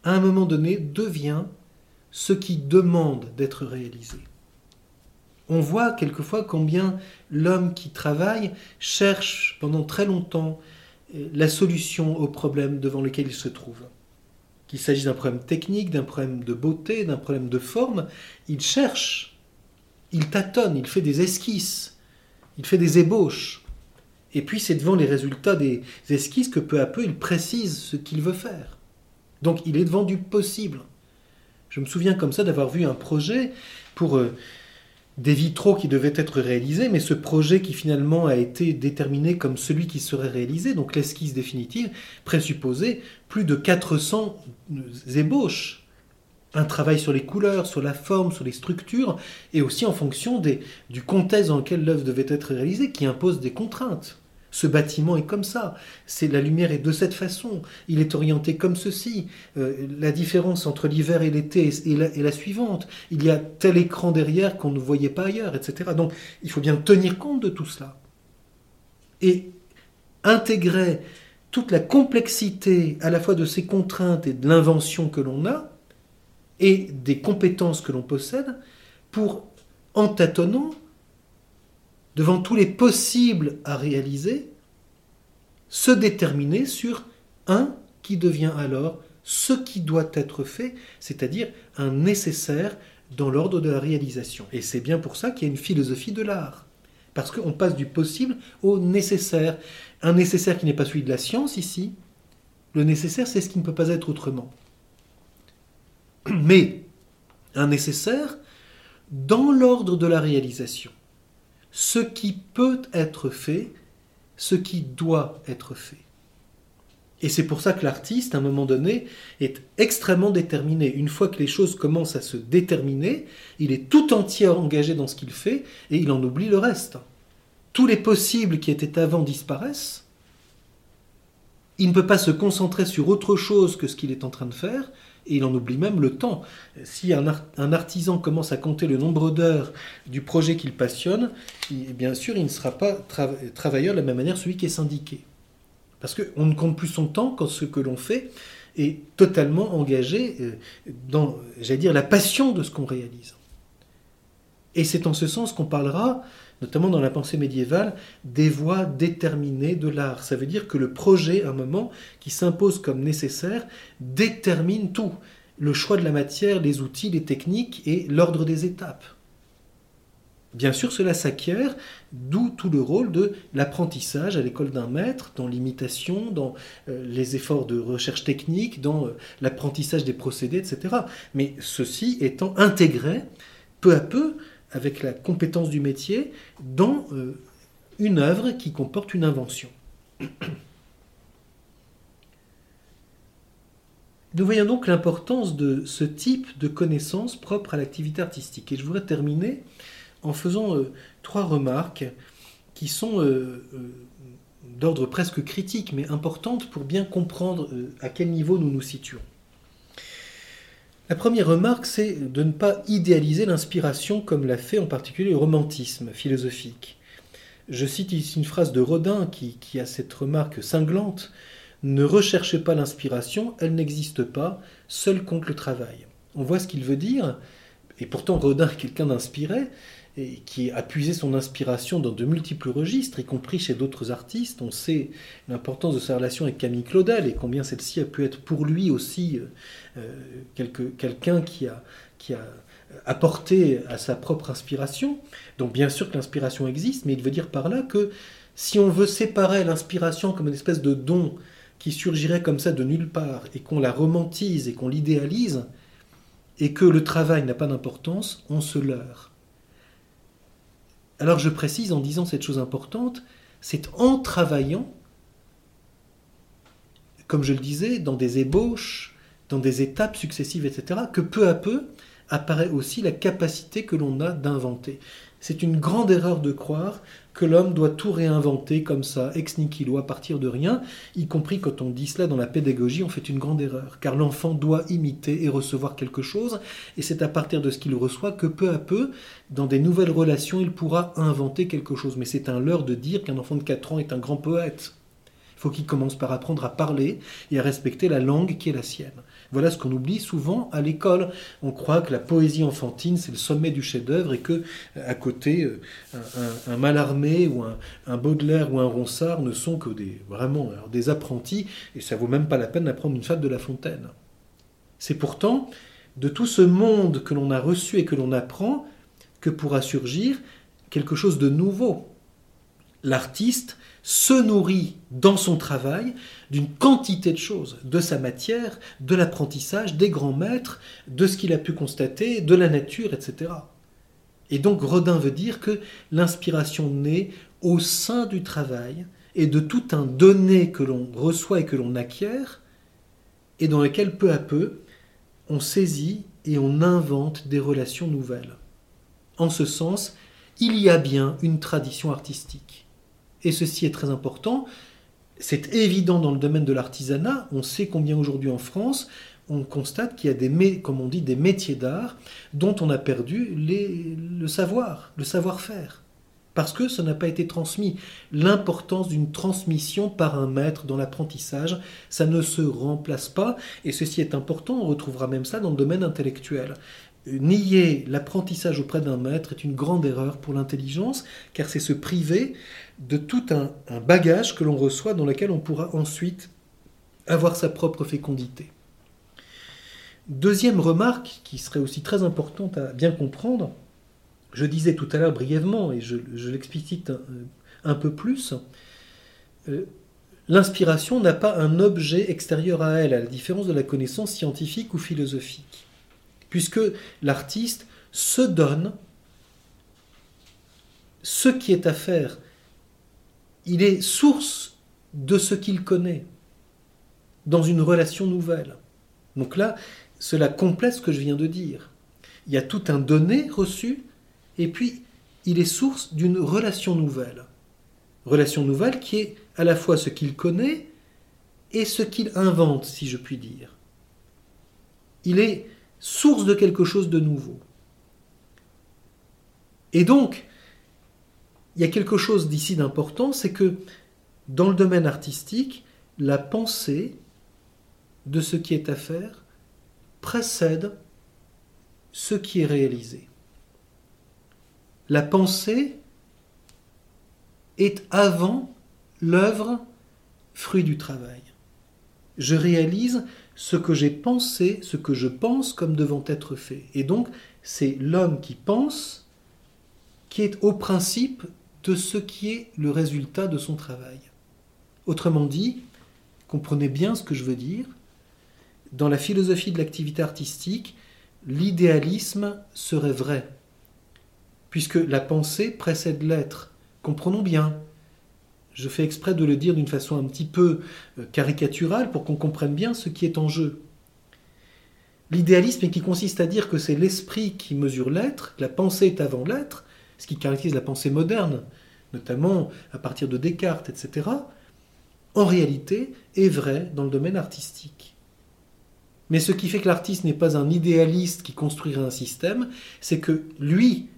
à un moment donné, devient ce qui demande d'être réalisé. On voit quelquefois combien l'homme qui travaille cherche pendant très longtemps euh, la solution au problème devant lequel il se trouve. Qu'il s'agisse d'un problème technique, d'un problème de beauté, d'un problème de forme, il cherche, il tâtonne, il fait des esquisses, il fait des ébauches. Et puis c'est devant les résultats des esquisses que peu à peu il précise ce qu'il veut faire. Donc il est devant du possible. Je me souviens comme ça d'avoir vu un projet pour euh, des vitraux qui devaient être réalisés, mais ce projet qui finalement a été déterminé comme celui qui serait réalisé, donc l'esquisse définitive, présupposait plus de 400 ébauches. Un travail sur les couleurs, sur la forme, sur les structures, et aussi en fonction du contexte dans lequel l'œuvre devait être réalisée, qui impose des contraintes. Ce bâtiment est comme ça. C'est la lumière est de cette façon. Il est orienté comme ceci. Euh, la différence entre l'hiver et l'été est, la, suivante. Il y a tel écran derrière qu'on ne voyait pas ailleurs, etc. Donc il faut bien tenir compte de tout cela. et intégrait toute la complexité à la fois de ces contraintes et de l'invention que l'on a, et des compétences que l'on possède, pour, en tâtonnant, devant tous les possibles à réaliser, se déterminer sur un qui devient alors ce qui doit être fait, c'est-à-dire un nécessaire dans l'ordre de la réalisation. Et c'est bien pour ça qu'il y a une philosophie de l'art. Parce qu'on passe du possible au nécessaire. Un nécessaire qui n'est pas celui de la science ici. Le nécessaire, c'est ce qui ne peut pas être autrement. Mais un nécessaire dans l'ordre de la réalisation. Ce qui peut être fait, ce qui doit être fait. Et c'est pour ça que l'artiste, à un moment donné, est extrêmement déterminé. Une fois que les choses commencent à se déterminer, il est tout entier engagé dans ce qu'il fait et il en oublie le reste. Tous les possibles qui étaient avant disparaissent. Il ne peut pas se concentrer sur autre chose que ce qu'il est en train de faire et il en oublie même le temps. Si un, artisan commence à compter le nombre d'heures du projet qu'il passionne, bien sûr, il ne sera pas travailleur de la même manière celui qui est syndiqué. Parce qu'on ne compte plus son temps quand ce que l'on fait est totalement engagé euh, dans, j'allais dire, la passion de ce qu'on réalise. Et c'est en ce sens qu'on parlera, notamment dans la pensée médiévale, des voies déterminées de l'art. Ça veut dire que le projet, à un moment, qui s'impose comme nécessaire, détermine tout. Le choix de la matière, les outils, les techniques et l'ordre des étapes. Bien sûr, cela s'acquiert, d'où tout le rôle de l'apprentissage à l'école d'un maître, dans l'imitation, dans euh, les efforts de recherche technique, dans euh, l'apprentissage des procédés, etc. Mais ceci étant intégré peu à peu, avec la compétence du métier, dans euh, une œuvre qui comporte une invention. Nous voyons donc l'importance de ce type de connaissances propres à l'activité artistique. Et je voudrais terminer en faisant euh, trois remarques qui sont euh, d'ordre presque critique, mais importantes pour bien comprendre à quel niveau nous nous situons. La première remarque, c'est de ne pas idéaliser l'inspiration comme l'a fait en particulier le romantisme philosophique. Je cite ici une phrase de Rodin qui, a cette remarque cinglante Ne recherchez pas l'inspiration, elle n'existe pas, seul compte le travail. On voit ce qu'il veut dire, et pourtant Rodin est quelqu'un d'inspiré, et qui a puisé son inspiration dans de multiples registres, y compris chez d'autres artistes. On sait l'importance de sa relation avec Camille Claudel et combien celle-ci a pu être pour lui aussi euh, euh, quelqu'un qui a, qui a apporté à sa propre inspiration. Donc bien sûr que l'inspiration existe, mais il veut dire par là que si on veut séparer l'inspiration comme une espèce de don qui surgirait comme ça de nulle part, et qu'on la romantise et qu'on l'idéalise, et que le travail n'a pas d'importance, on se leurre. Alors je précise en disant cette chose importante, c'est en travaillant, comme je le disais, dans des ébauches, dans des étapes successives, etc., que peu à peu apparaît aussi la capacité que l'on a d'inventer. C'est une grande erreur de croire que l'homme doit tout réinventer comme ça, ex nihilo, à partir de rien, y compris quand on dit cela dans la pédagogie, on fait une grande erreur, car l'enfant doit imiter et recevoir quelque chose, et c'est à partir de ce qu'il reçoit que peu à peu, dans des nouvelles relations, il pourra inventer quelque chose. Mais c'est un leurre de dire qu'un enfant de 4 ans est un grand poète. Il faut qu'il commence par apprendre à parler et à respecter la langue qui est la sienne. Voilà ce qu'on oublie souvent à l'école. On croit que la poésie enfantine, c'est le sommet du chef-d'œuvre et que, euh, à côté, euh, un, Mallarmé ou un, Baudelaire ou un Ronsard ne sont que des, vraiment des apprentis et ça vaut même pas la peine d'apprendre une fable de La Fontaine. C'est pourtant de tout ce monde que l'on a reçu et que l'on apprend que pourra surgir quelque chose de nouveau. L'artiste se nourrit dans son travail d'une quantité de choses, de sa matière, de l'apprentissage, des grands maîtres, de ce qu'il a pu constater, de la nature, etc. Et donc Rodin veut dire que l'inspiration naît au sein du travail et de tout un donné que l'on reçoit et que l'on acquiert, et dans lequel peu à peu on saisit et on invente des relations nouvelles. En ce sens, il y a bien une tradition artistique et ceci est très important, c'est évident dans le domaine de l'artisanat, on sait combien aujourd'hui en France, on constate qu'il y a des, métiers d'art dont on a perdu le savoir, le savoir-faire. parce que ça n'a pas été transmis. L'importance d'une transmission par un maître dans l'apprentissage, ça ne se remplace pas, et ceci est important, on retrouvera même ça dans le domaine intellectuel. Nier l'apprentissage auprès d'un maître est une grande erreur pour l'intelligence, car c'est se priver de tout un, bagage que l'on reçoit dans lequel on pourra ensuite avoir sa propre fécondité. Deuxième remarque, qui serait aussi très importante à bien comprendre, je disais tout à l'heure brièvement, et je, l'explicite un, peu plus, euh, l'inspiration n'a pas un objet extérieur à elle, à la différence de la connaissance scientifique ou philosophique, puisque l'artiste se donne ce qui est à faire. Il est source de ce qu'il connaît dans une relation nouvelle. Donc là, cela complète ce que je viens de dire. Il y a tout un donné reçu et puis il est source d'une relation nouvelle. Relation nouvelle qui est à la fois ce qu'il connaît et ce qu'il invente, si je puis dire. Il est source de quelque chose de nouveau. Et donc, il y a quelque chose d'ici d'important, c'est que dans le domaine artistique, la pensée de ce qui est à faire précède ce qui est réalisé la pensée est avant l'œuvre, fruit du travail. Je réalise ce que j'ai pensé, ce que je pense comme devant être fait. Et donc, c'est l'homme qui pense qui est au principe de ce qui est le résultat de son travail. Autrement dit, comprenez bien ce que je veux dire, dans la philosophie de l'activité artistique, l'idéalisme serait vrai puisque la pensée précède l'être. Comprenons bien. Je fais exprès de le dire d'une façon un petit peu euh, caricaturale pour qu'on comprenne bien ce qui est en jeu. L'idéalisme qui consiste à dire que c'est l'esprit qui mesure l'être, la pensée est avant l'être, ce qui caractérise la pensée moderne, notamment à partir de Descartes, etc., en réalité est vrai dans le domaine artistique. Mais ce qui fait que l'artiste n'est pas un idéaliste qui construirait un système, c'est que lui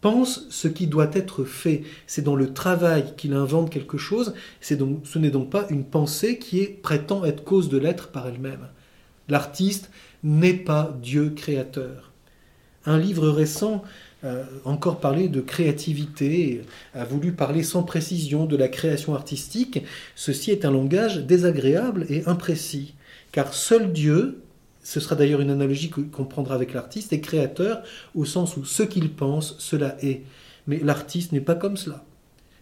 pense ce qui doit être fait. C'est dans le travail qu'il invente quelque chose. Donc, ce n'est donc pas une pensée qui est, prétend être cause de l'être par elle-même. L'artiste n'est pas Dieu créateur. Un livre récent euh, encore parlé de créativité, a voulu parler sans précision de la création artistique. Ceci est un langage désagréable et imprécis, car seul Dieu ce sera d'ailleurs une analogie qu'on prendra avec l'artiste, est créateur au sens où ce qu'il pense, cela est. Mais l'artiste n'est pas comme cela.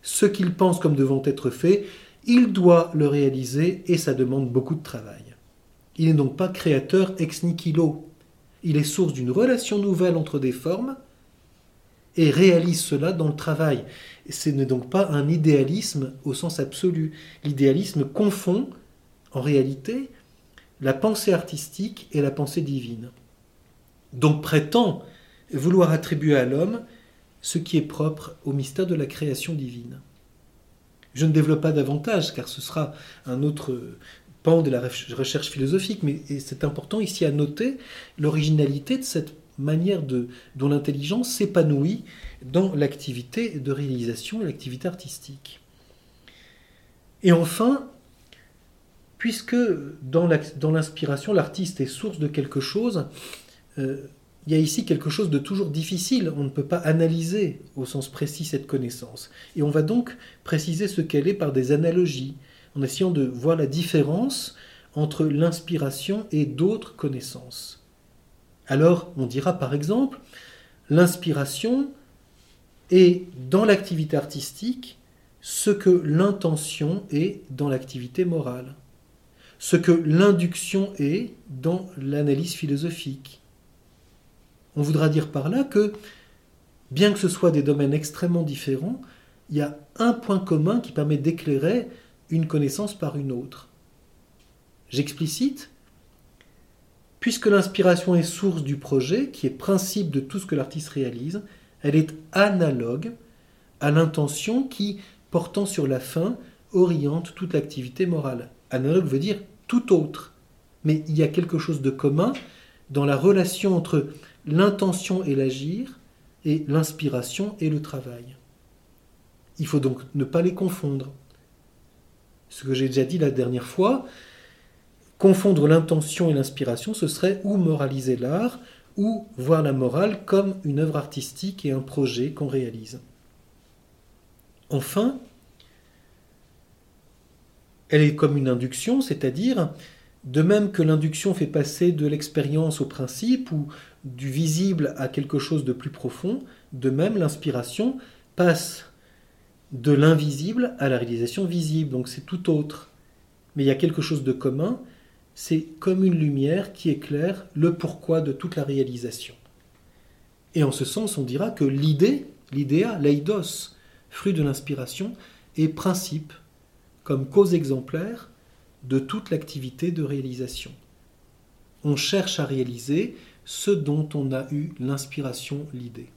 Ce qu'il pense comme devant être fait, il doit le réaliser et ça demande beaucoup de travail. Il n'est donc pas créateur ex nihilo. Il est source d'une relation nouvelle entre des formes et réalise cela dans le travail. Ce n'est donc pas un idéalisme au sens absolu. L'idéalisme confond, en réalité, la pensée artistique et la pensée divine. Donc prétend vouloir attribuer à l'homme ce qui est propre au mystère de la création divine. Je ne développe pas davantage car ce sera un autre pan de la recherche philosophique, mais c'est important ici à noter l'originalité de cette manière dont l'intelligence s'épanouit dans l'activité de réalisation et l'activité artistique. Et enfin, puisque dans l'inspiration, l'artiste est source de quelque chose, euh, il y a ici quelque chose de toujours difficile. On ne peut pas analyser au sens précis cette connaissance. Et on va donc préciser ce qu'elle est par des analogies, en essayant de voir la différence entre l'inspiration et d'autres connaissances. Alors, on dira par exemple, l'inspiration est dans l'activité artistique ce que l'intention est dans l'activité morale ce que l'induction est dans l'analyse philosophique. On voudra dire par là que, bien que ce soit des domaines extrêmement différents, il y a un point commun qui permet d'éclairer une connaissance par une autre. J'explicite Puisque l'inspiration est source du projet, qui est principe de tout ce que l'artiste réalise, elle est analogue à l'intention qui, portant sur la fin, oriente toute l'activité morale. Analogue veut dire tout autre. Mais il y a quelque chose de commun dans la relation entre l'intention et l'agir et l'inspiration et le travail. Il faut donc ne pas les confondre. Ce que j'ai déjà dit la dernière fois, confondre l'intention et l'inspiration, ce serait ou moraliser l'art, ou voir la morale comme une œuvre artistique et un projet qu'on réalise. Enfin, elle est comme une induction, c'est-à-dire, de même que l'induction fait passer de l'expérience au principe ou du visible à quelque chose de plus profond, de même l'inspiration passe de l'invisible à la réalisation visible, donc c'est tout autre. Mais il y a quelque chose de commun, c'est comme une lumière qui éclaire le pourquoi de toute la réalisation. Et en ce sens, on dira que l'idée, l'idéa, l'eidos, fruit de l'inspiration, est principe, comme cause exemplaire de toute l'activité de réalisation. On cherche à réaliser ce dont on a eu l'inspiration, l'idée.